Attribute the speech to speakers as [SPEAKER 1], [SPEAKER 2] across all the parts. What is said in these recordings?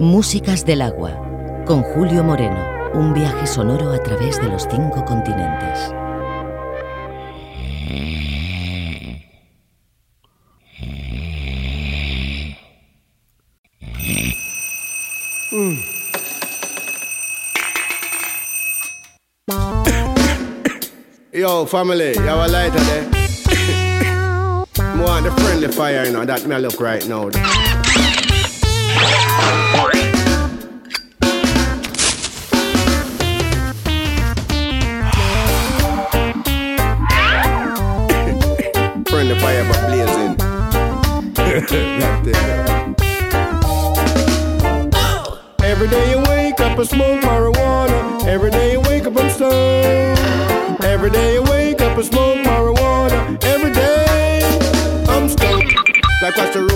[SPEAKER 1] Músicas del agua, con Julio Moreno, un viaje sonoro a través de los cinco continentes.
[SPEAKER 2] Yo, family, you have a lighter there? More on the friendly fire, you know, that me look right now. Friend the fire blazing.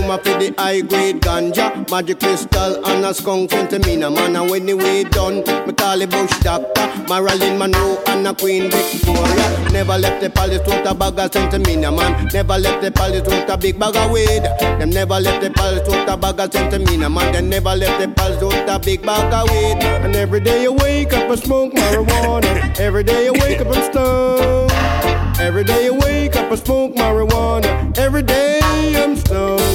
[SPEAKER 2] Rumor for the high grade ganja. Magic crystal and a skunk centimina Man and when the weed done Me call the bush doctor. Marilyn Monroe and a Queen Victoria. Never left the palace with a bag of centimina man. Never left the palace with a big bag of weed. Them never left the palace with a bag of centimina man. They never left the palace with a big bag of weed. And every day you wake up and smoke marijuana. Every day you wake up and stoned Every day you wake up and smoke marijuana. Every day I'm stoned.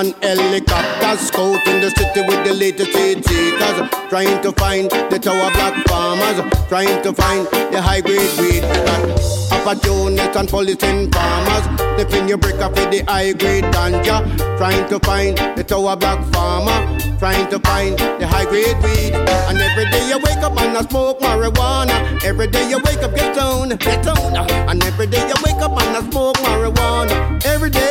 [SPEAKER 2] And helicopters scouting the city with the latest heat seekers. Trying to find the tower black farmers. Trying to find the high grade weed opportunists and policing farmers. Sniffing your brick off the high grade ganja. Trying to find the tower black farmer. Trying to find the high grade weed. And every day you wake up and I smoke marijuana. Every day you wake up get stoned, get stoned. And every day you wake up and I smoke marijuana. Every day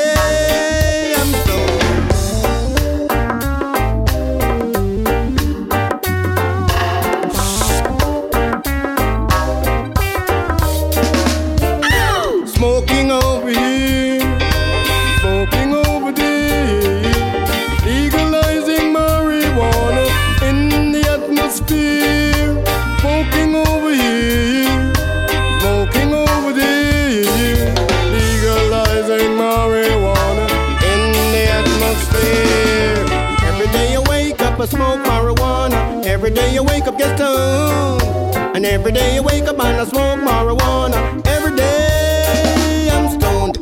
[SPEAKER 2] Every day you wake up, get stoned. And every day you wake up and I smoke marijuana. Every day I'm stoned.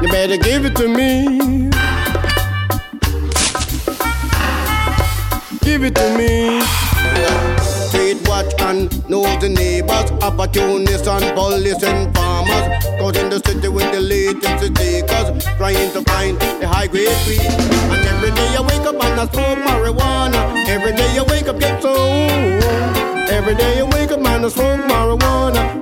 [SPEAKER 2] You better give it to me. Give it to me. Watch and know the neighbors, opportunists and police and farmers. Cause in the city with the latest takers, trying to find the high grade weed. And every day I wake up and I smoke marijuana. Every day I wake up get stoned. Every day you wake up and I smoke marijuana.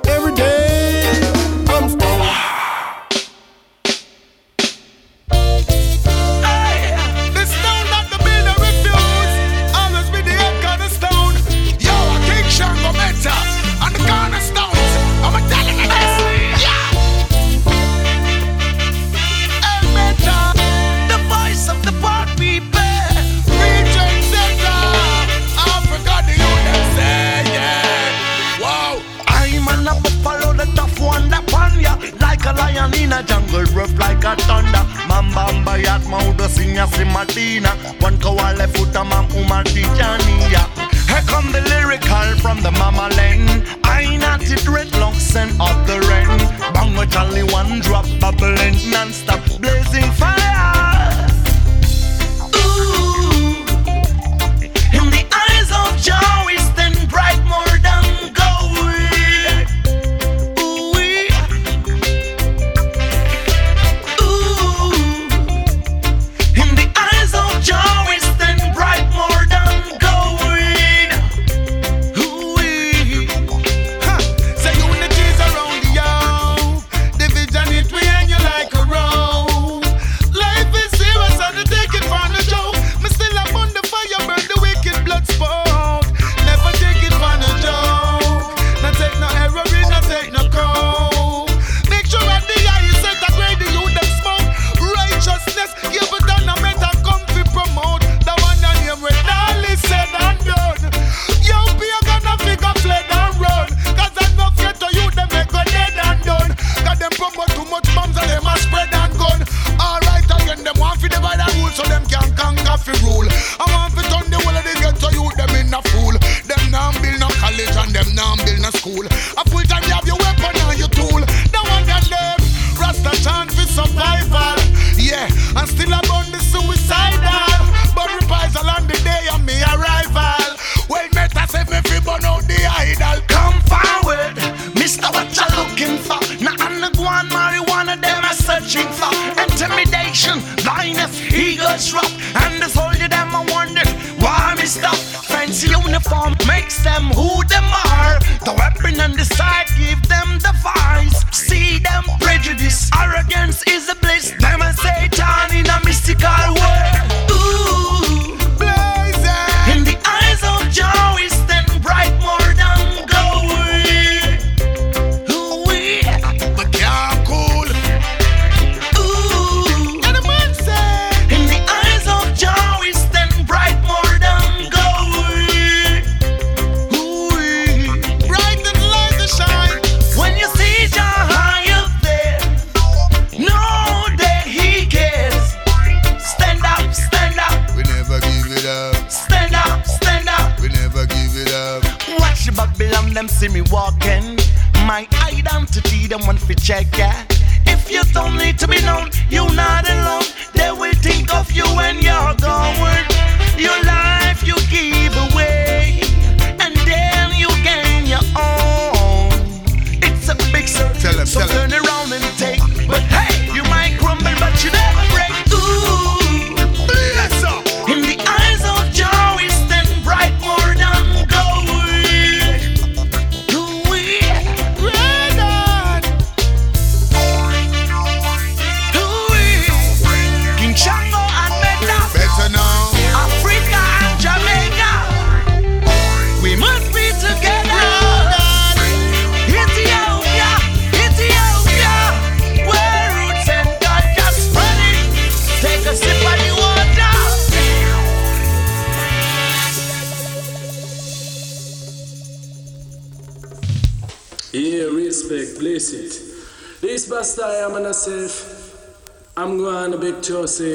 [SPEAKER 3] like Joe say,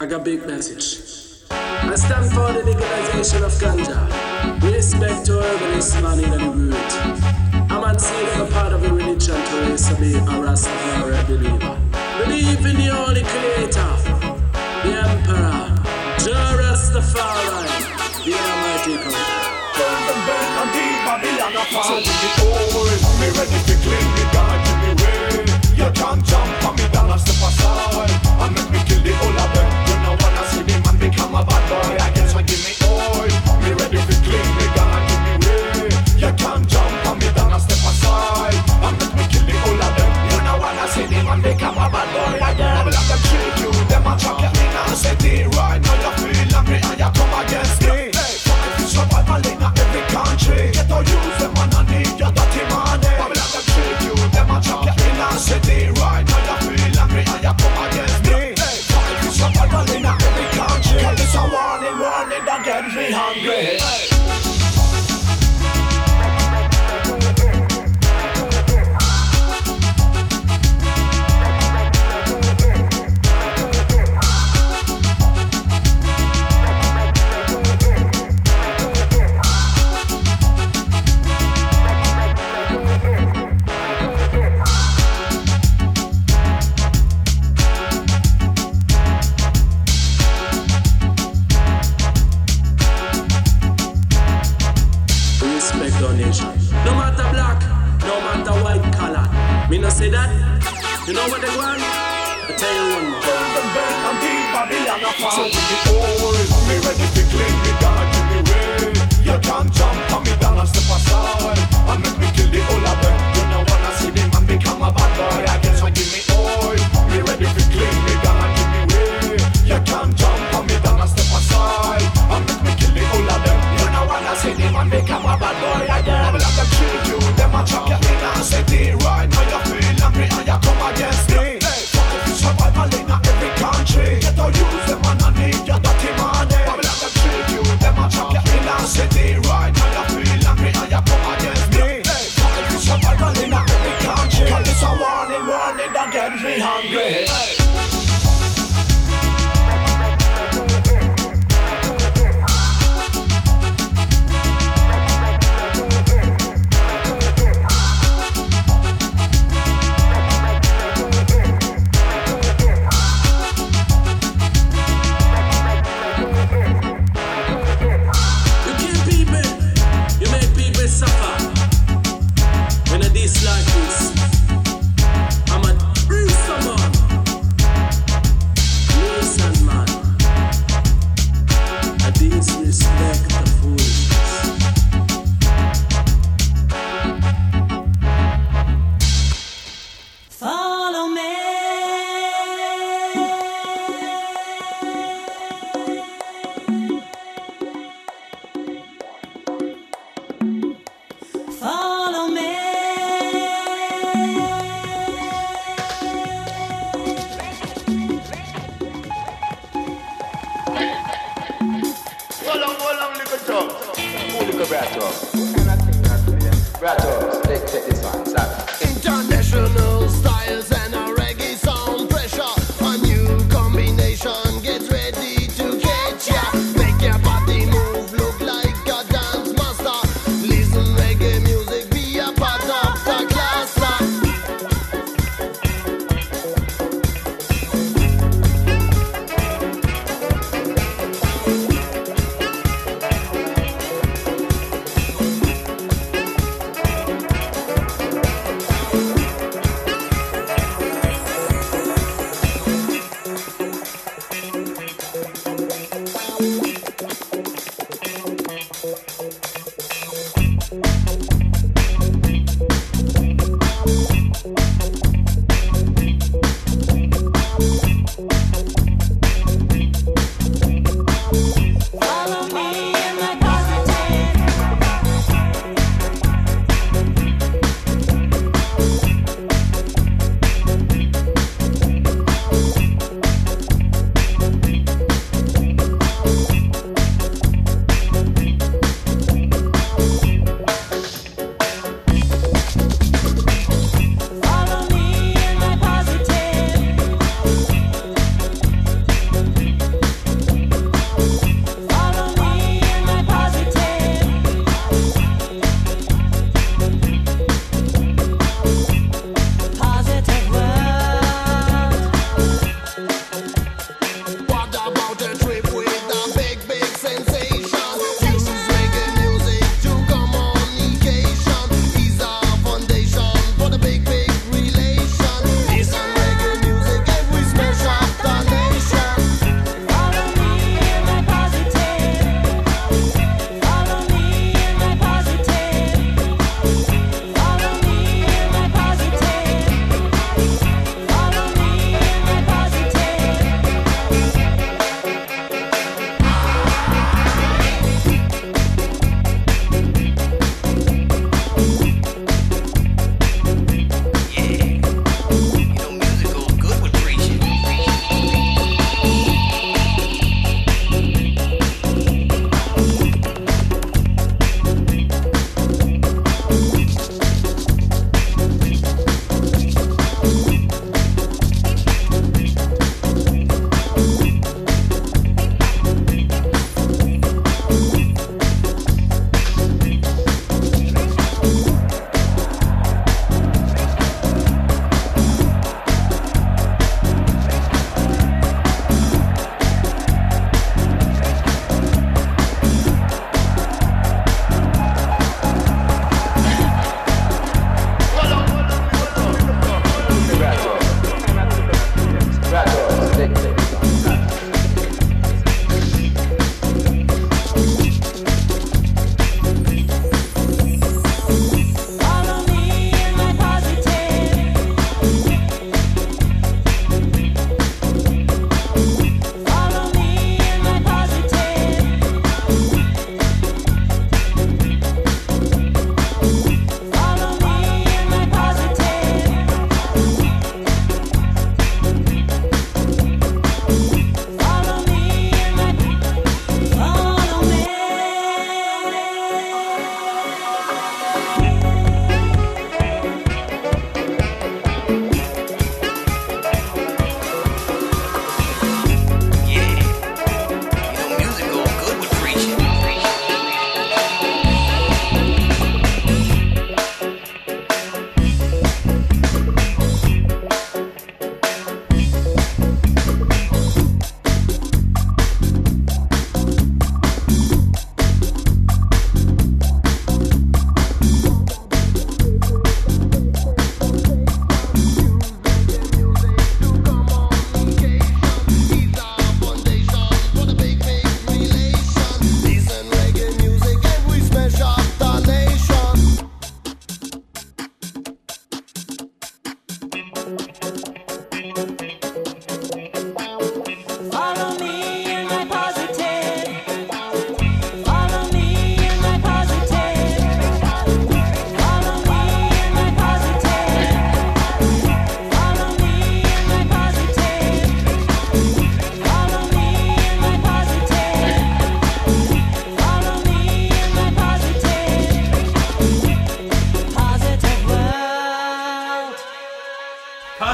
[SPEAKER 4] I got big message. I stand for the legalization of ganja. Respect to herbalist man in the root. I'm not saying a part of a religion to raise a be a Rastafari believer. Believe in the only Creator, the Emperor, Joe Rastafari, the Almighty
[SPEAKER 5] Commander. Turn the bell and the Babylon apart. So we the old, we ready to clean the garden away. You can't jump and make me kill of them. You wanna see man become a bad boy. I guess give me oil ready for gonna give me way. You can't jump on me down I step aside. And make me kill the whole of them. You know wanna see man become a bad boy. I treat you Them a chocolate me
[SPEAKER 3] now Say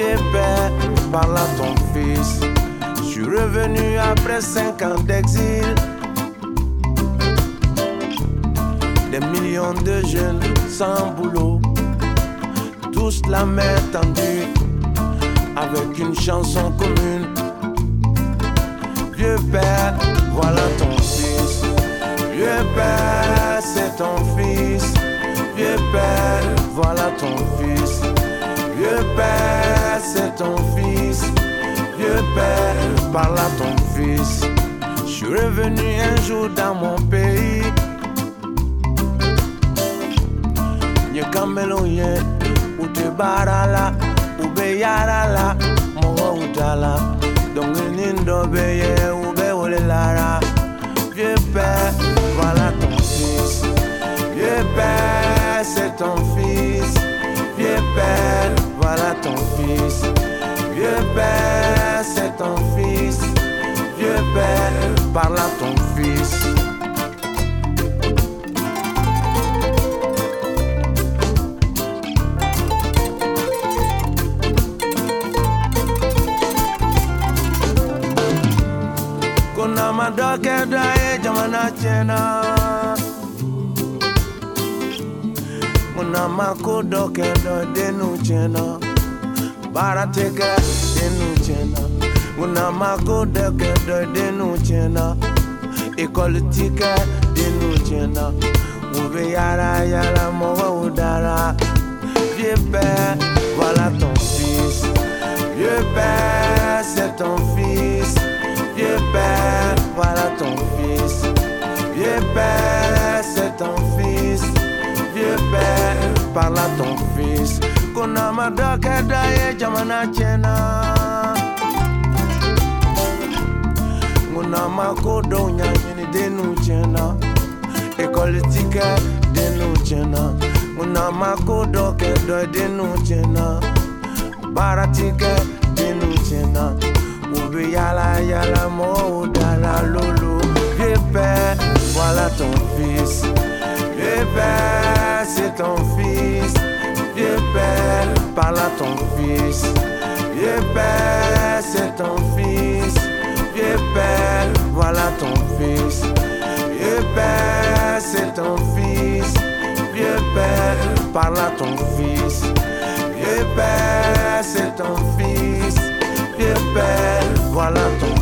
[SPEAKER 6] Vieux père, voilà ton fils. Je suis revenu après cinq ans d'exil. Des millions de jeunes sans boulot. Tous la main tendue avec une chanson commune. Vieux père, voilà ton fils. Vieux père, c'est ton fils. Vieux père, voilà ton fils. Vieux père, c'est ton fils. Vieux père, par là ton fils. Je suis revenu un jour dans mon pays. Nye kamelo ye, ou te barala, ou be yarala, mo utala. Donc nindo be ye, ou be ole lara. Vieux père, voilà ton fils. Vieux père, c'est ton fils. Vieux père, voilà ton fils. Vieux père, c'est ton fils. Vieux père, par là ton fils. kuna madokedo ye jamana kuna makodokedo denu chena. Barateke denu chena. Kuna makodokedo denu chena. Ikolitike denu chena. Yara yara mowa udara. Vieux père voilà ton fils vieux père c'est ton fils Vieux père, voilà ton fils. Vieux père, c'est ton fils. Dieu Père, parle à ton Fils. Konama dokadaye eh, jamana chena. Ah. Munama kodonya oh, yini denu chena. Ah. Ekolitika denu chena. Ah. Munama kodoke oh, do denu chena. Baratike denu chena. Ubi yala yala mo dala lulu. Vieux père, voilà ton fils. Vieux père, c'est ton fils. Vieux père, par là ton fils. Vieux père, c'est ton fils. Vieux père, voilà ton fils. Vieux père, c'est ton fils. Vieux père, par là ton fils. Vieux père, c'est ton fils. Vieux père, voilà ton fils.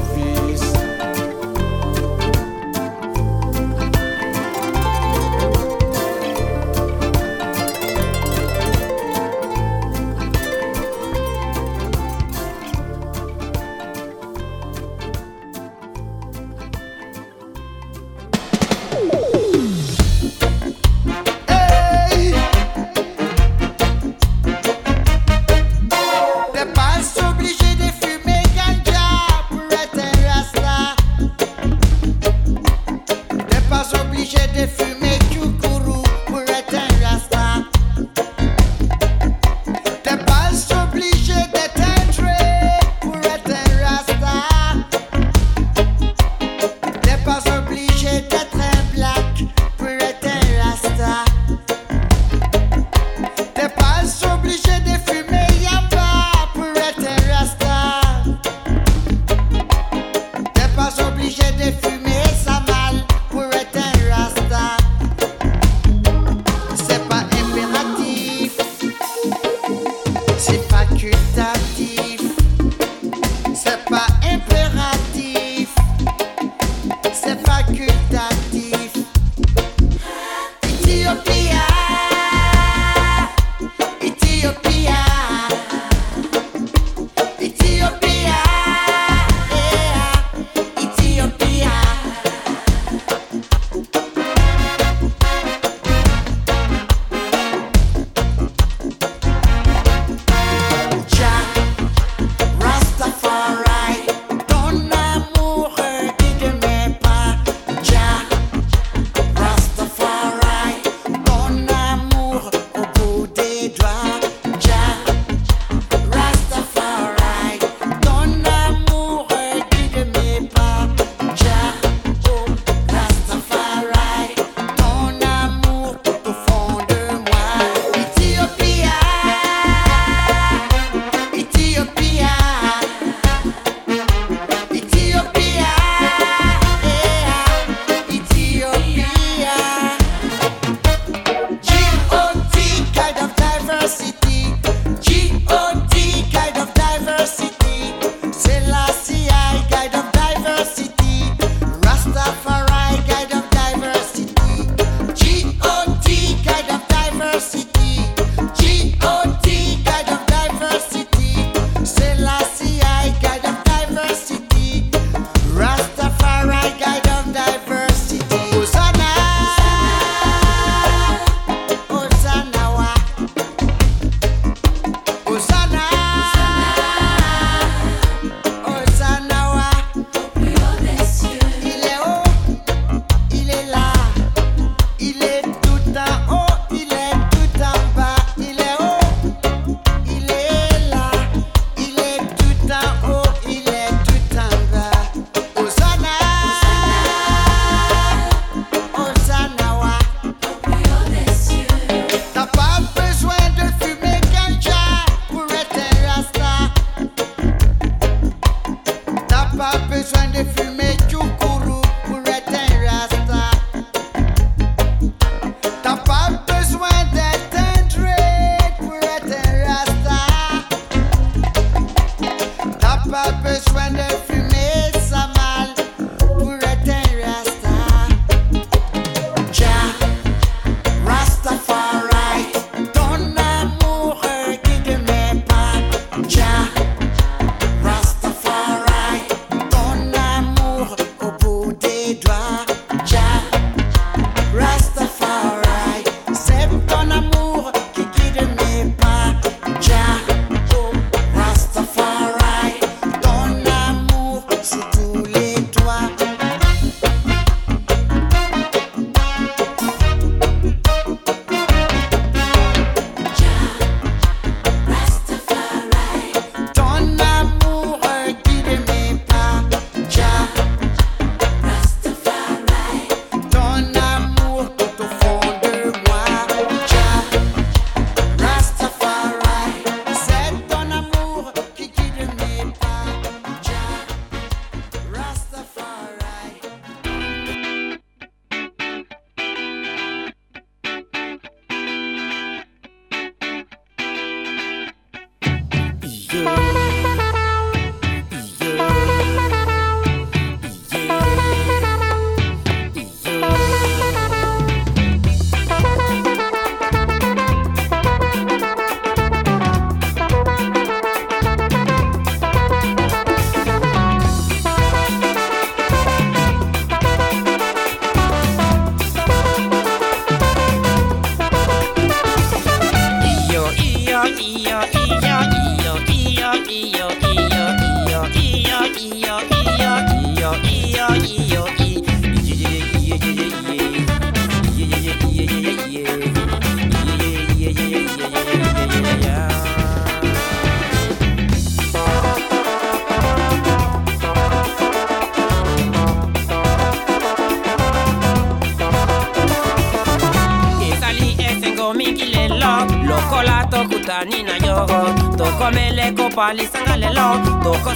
[SPEAKER 7] nina yogo
[SPEAKER 8] toko mele ko pali sangale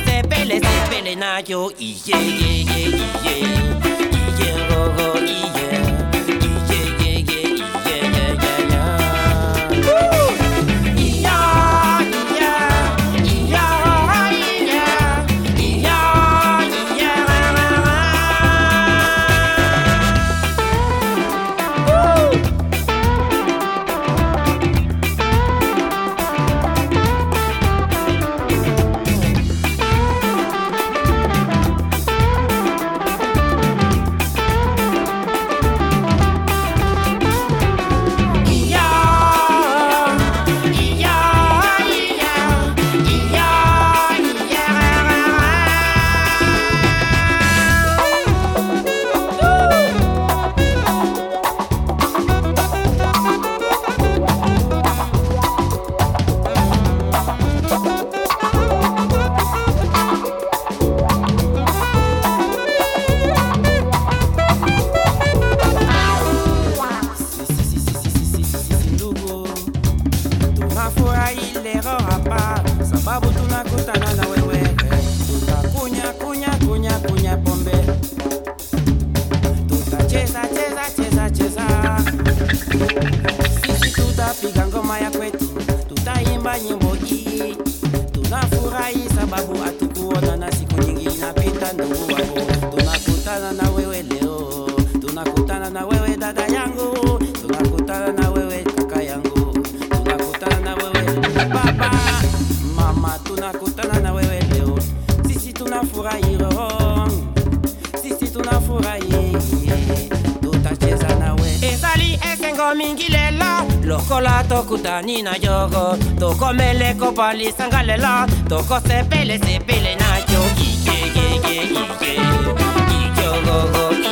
[SPEAKER 8] se pele se pele na yo. Iye iye iye iye rogo iye kutani na yogo. Tokomeleko palisanga lela tokosepele sepele na yo ikekekeike ikyogogo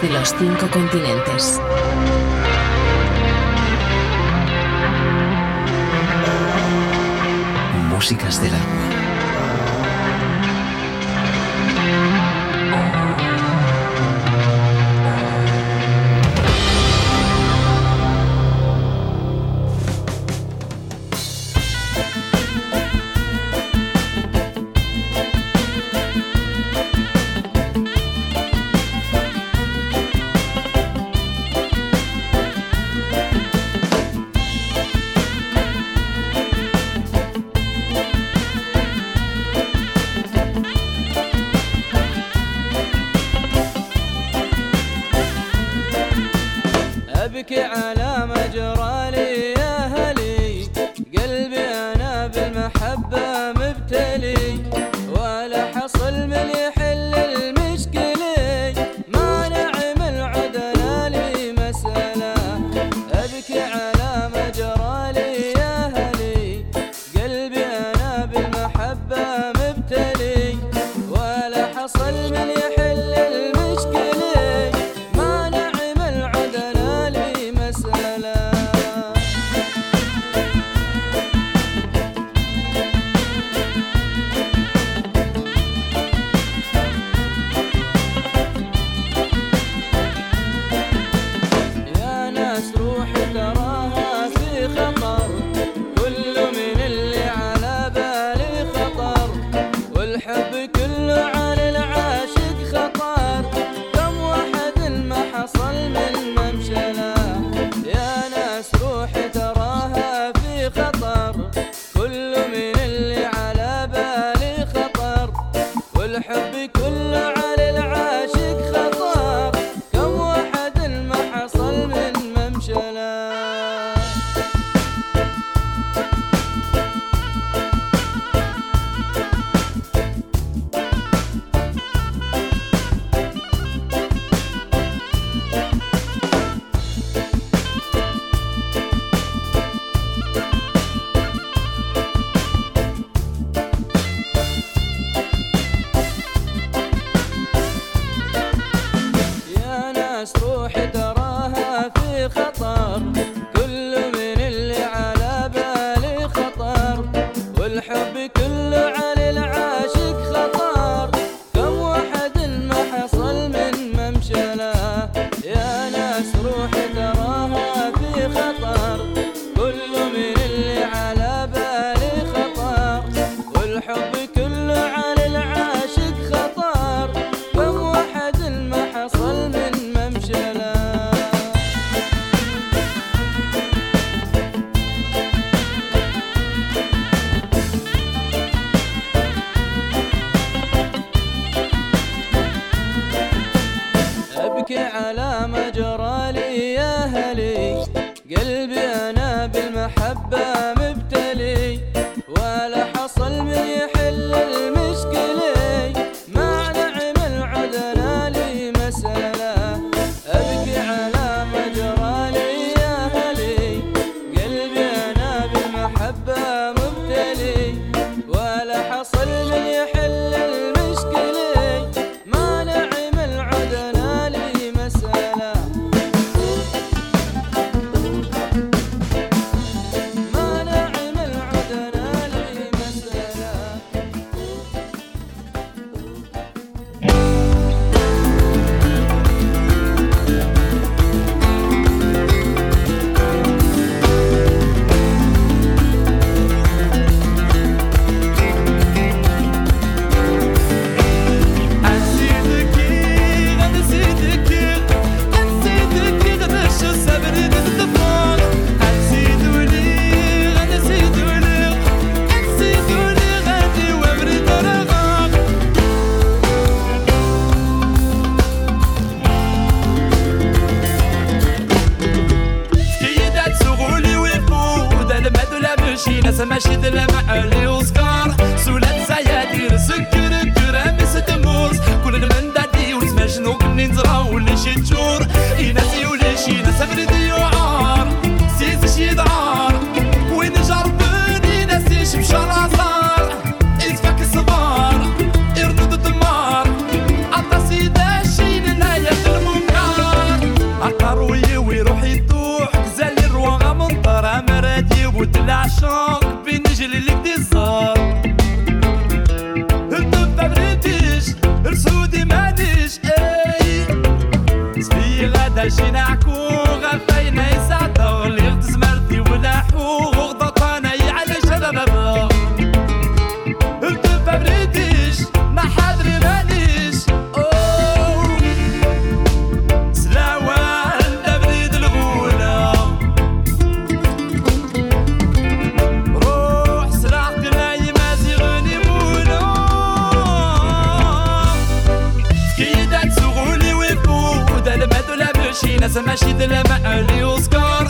[SPEAKER 8] de los cinco continentes. Músicas del agua. Là, ça m'agite la main, allez au score.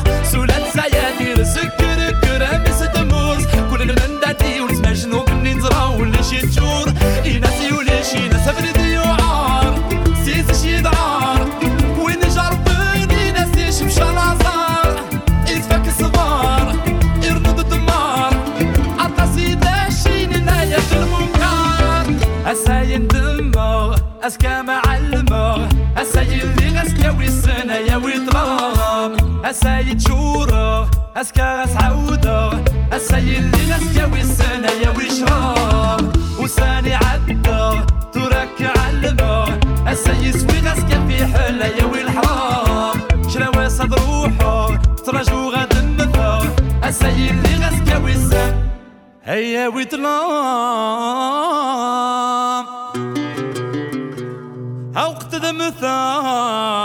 [SPEAKER 8] السيد شورة أسكرس عودة السيد اللي نسكوي السنة يا وشراب وساني عدة تركع الماء السيد سوي نسكا في حلة يا والحرام شراوي صد روحه ترجو غد النفا السيد اللي غسكوي السنة. هيا ويتلام.
[SPEAKER 9] أوقت ذا مثال.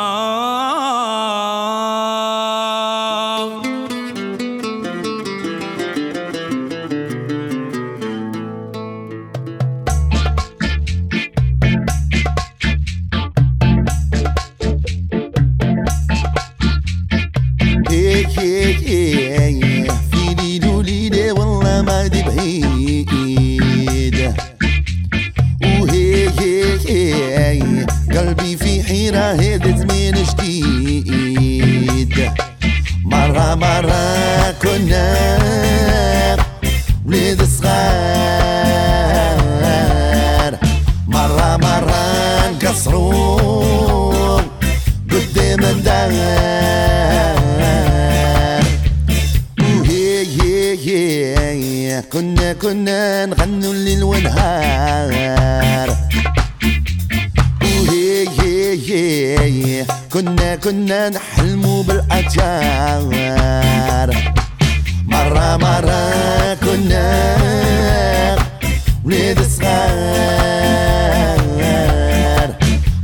[SPEAKER 9] كنا كنا نغنوا الليل ونهار كنا كنا نحلموا بالأجار. مرة مرة كنا ولاد صغار.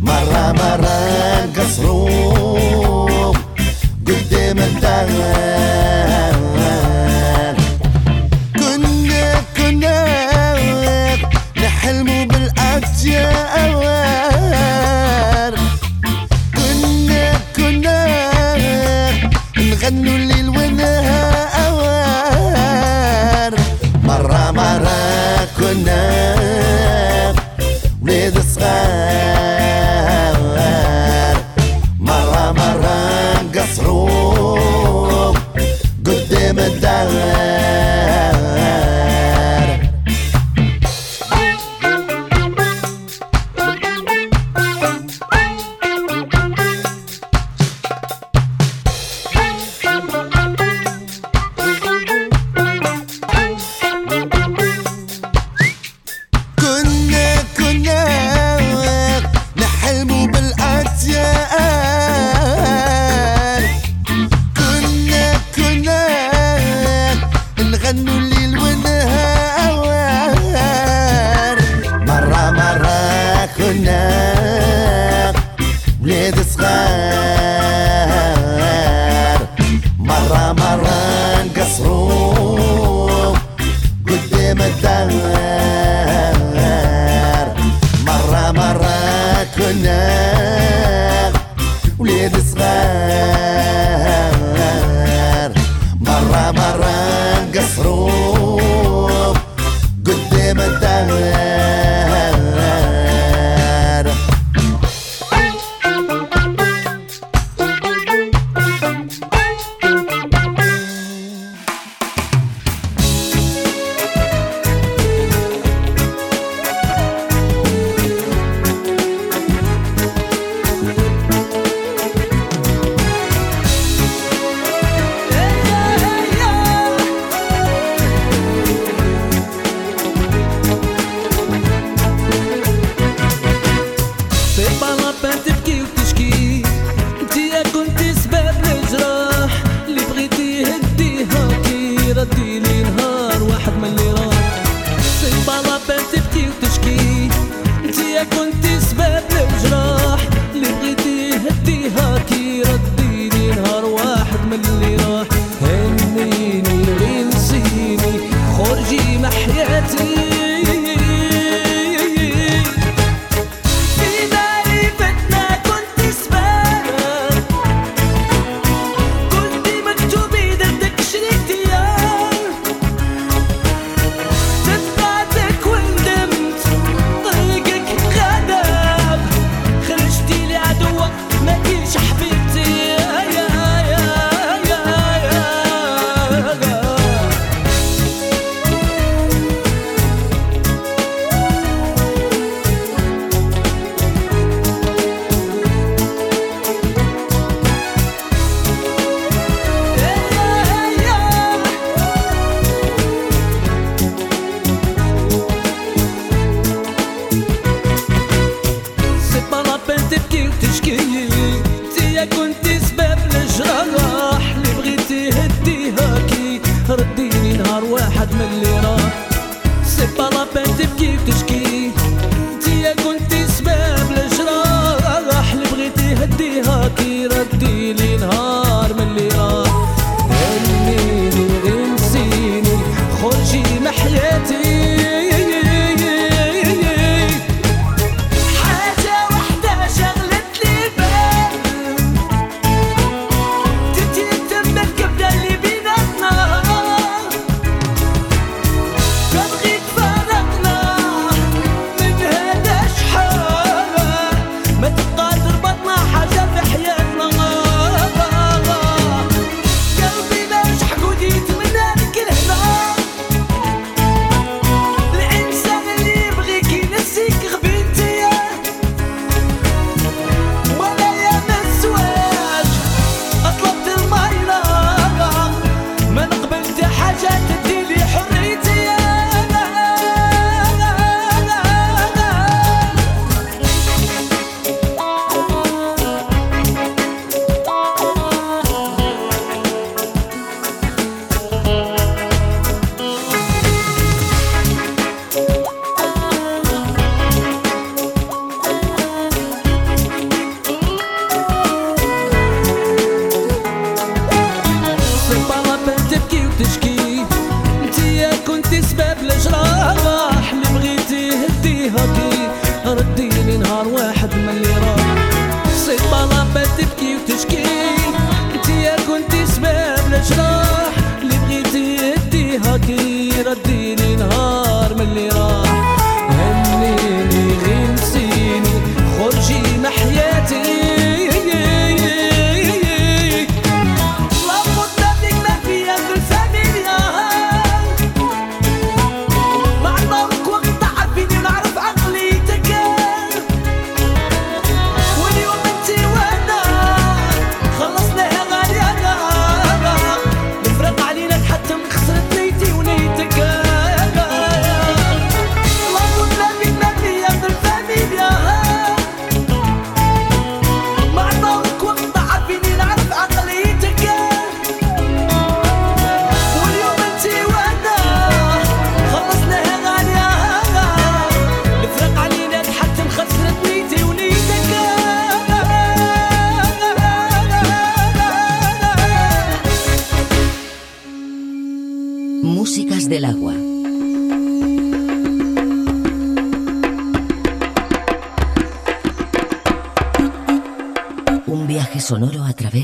[SPEAKER 9] مرة مرة قصروا قدام الدار. الجار كنا كنا نغنوا الليل ونهار مرة مرة كنا
[SPEAKER 1] tip cute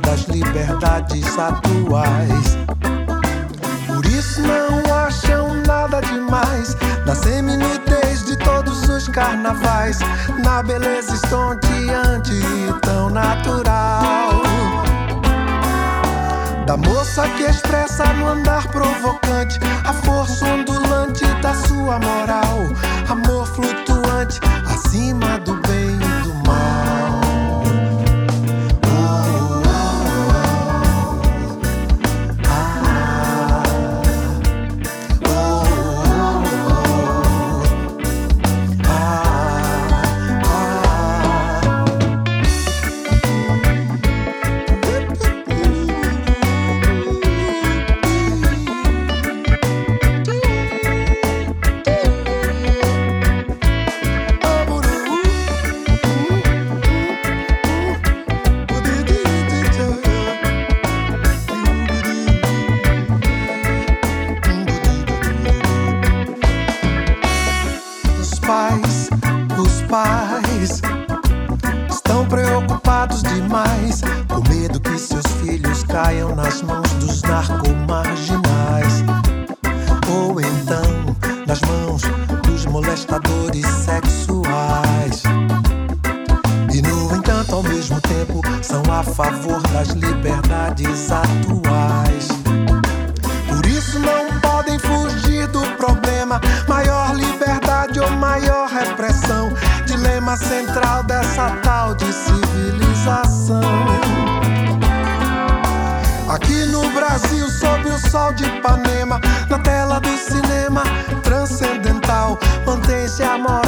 [SPEAKER 10] das liberdades atuais. Por isso não acham nada demais na seminidez de todos os carnavais, na beleza estonteante e tão natural. Da moça que expressa no andar provocante a força ondulante da sua moral, amor flutuante
[SPEAKER 11] Aqui no Brasil, sob o sol de Ipanema, na tela do cinema transcendental, mantém-se a
[SPEAKER 10] moda.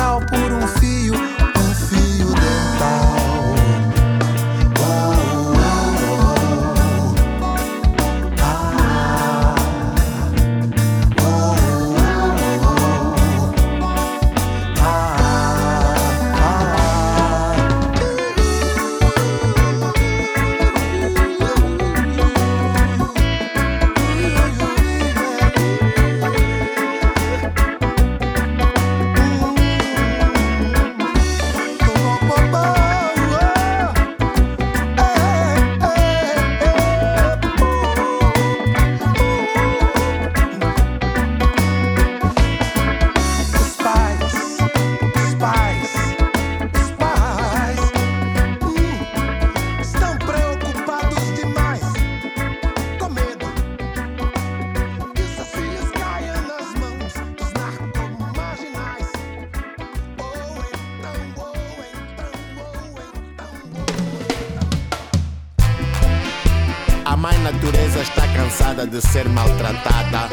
[SPEAKER 10] de ser maltratada,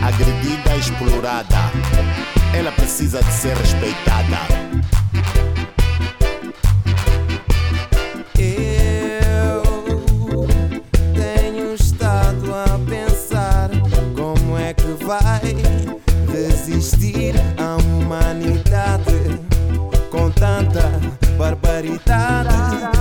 [SPEAKER 10] agredida, explorada. Ela precisa de ser respeitada.
[SPEAKER 12] Eu tenho estado a pensar como é que vai resistir à humanidade com tanta barbaridade.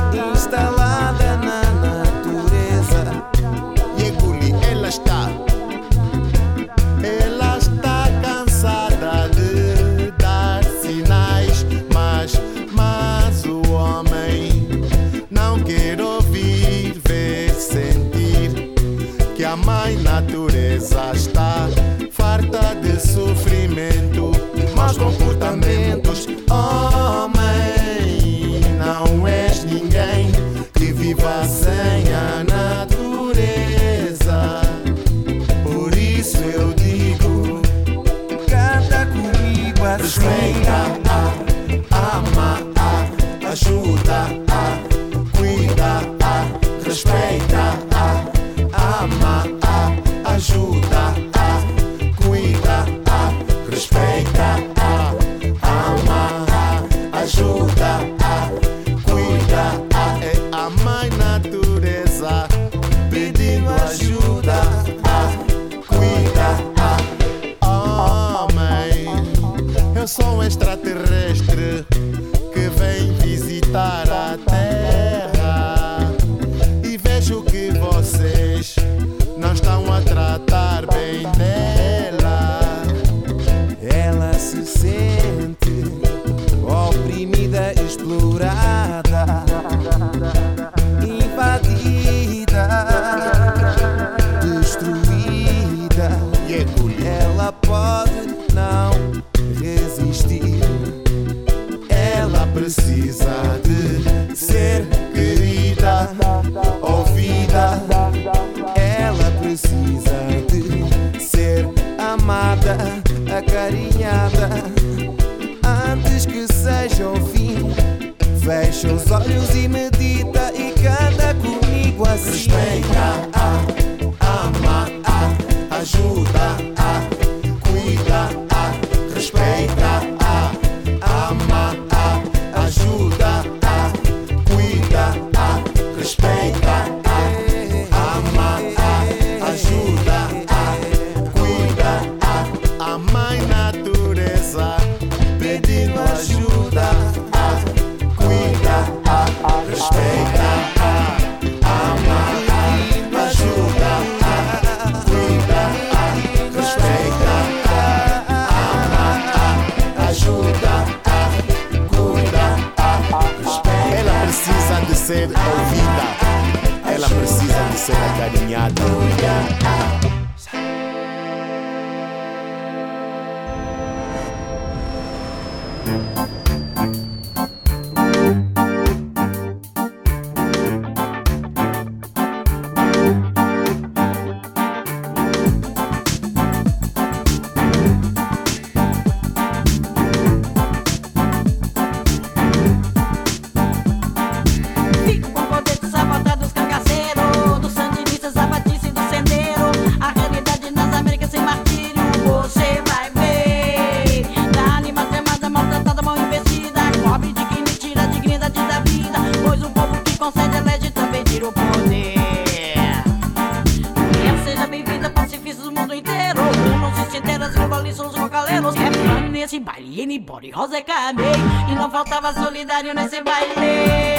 [SPEAKER 10] Nós é que e não
[SPEAKER 13] faltava solidário nesse baile.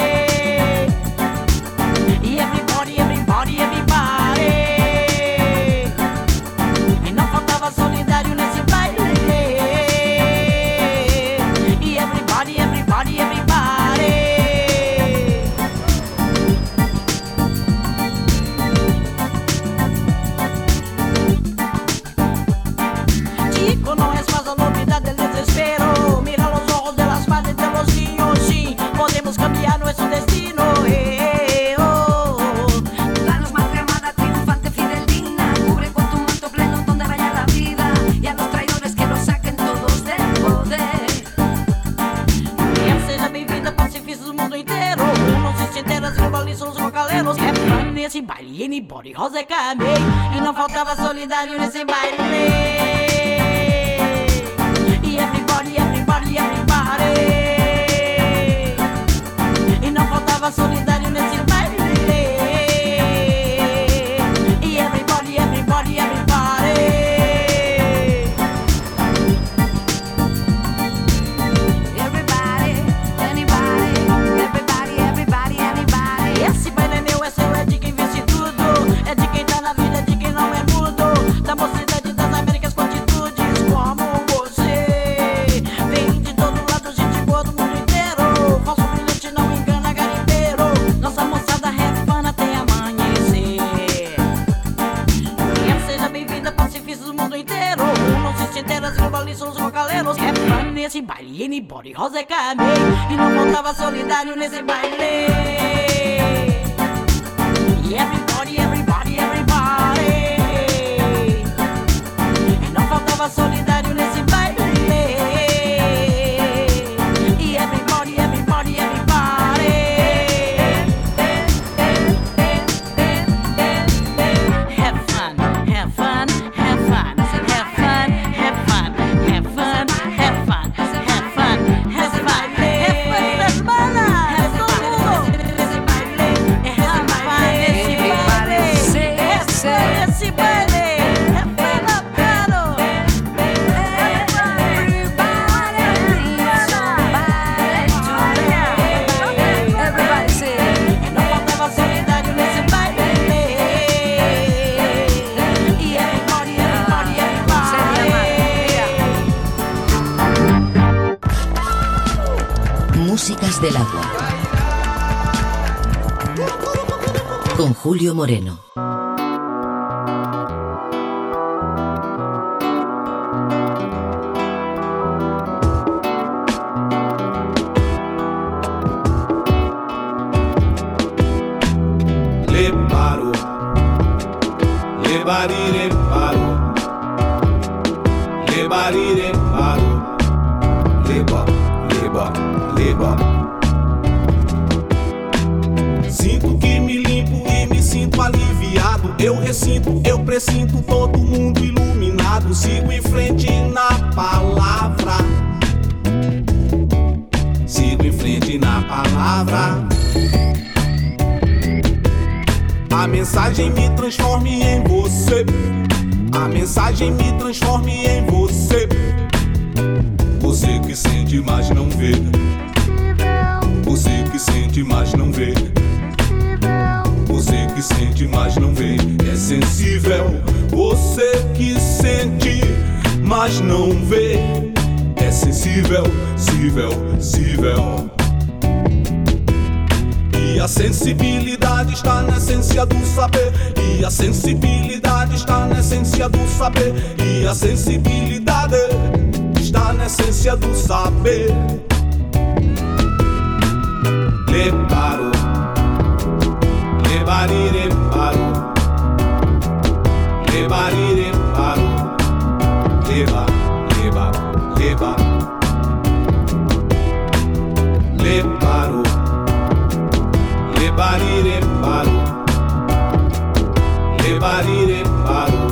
[SPEAKER 13] solidário nesse bairro. nós é caminho. E não faltava solidário nesse baile.
[SPEAKER 1] Moreno.
[SPEAKER 5] Le paro, le bariré paro, le bariré paro, le ba, le ba, le ba. aliviado, eu ressinto, eu precinto, todo mundo iluminado. Sigo em frente na palavra. Sigo em frente na palavra. A mensagem me transforme em você. A mensagem me transforme em você. Você que sente, mas não vê. Você que sente, mas não vê que sente, mas não vê. É sensível, você que sente, mas não vê. É sensível, cível, cível. E a sensibilidade está na essência do saber. E a sensibilidade está na essência do saber. E a sensibilidade está na essência do saber. Preparo paro, le barire paro, le barire paro, leva, leva, leva, le paro, le barire paro, le barire paro,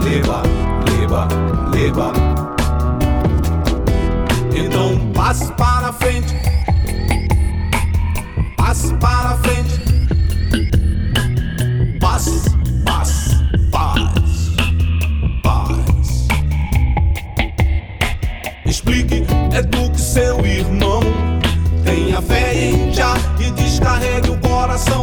[SPEAKER 5] leva, leva, leva. Então passe para frente, passe para frente, seu irmão. Tenha fé em Já e descarregue o coração.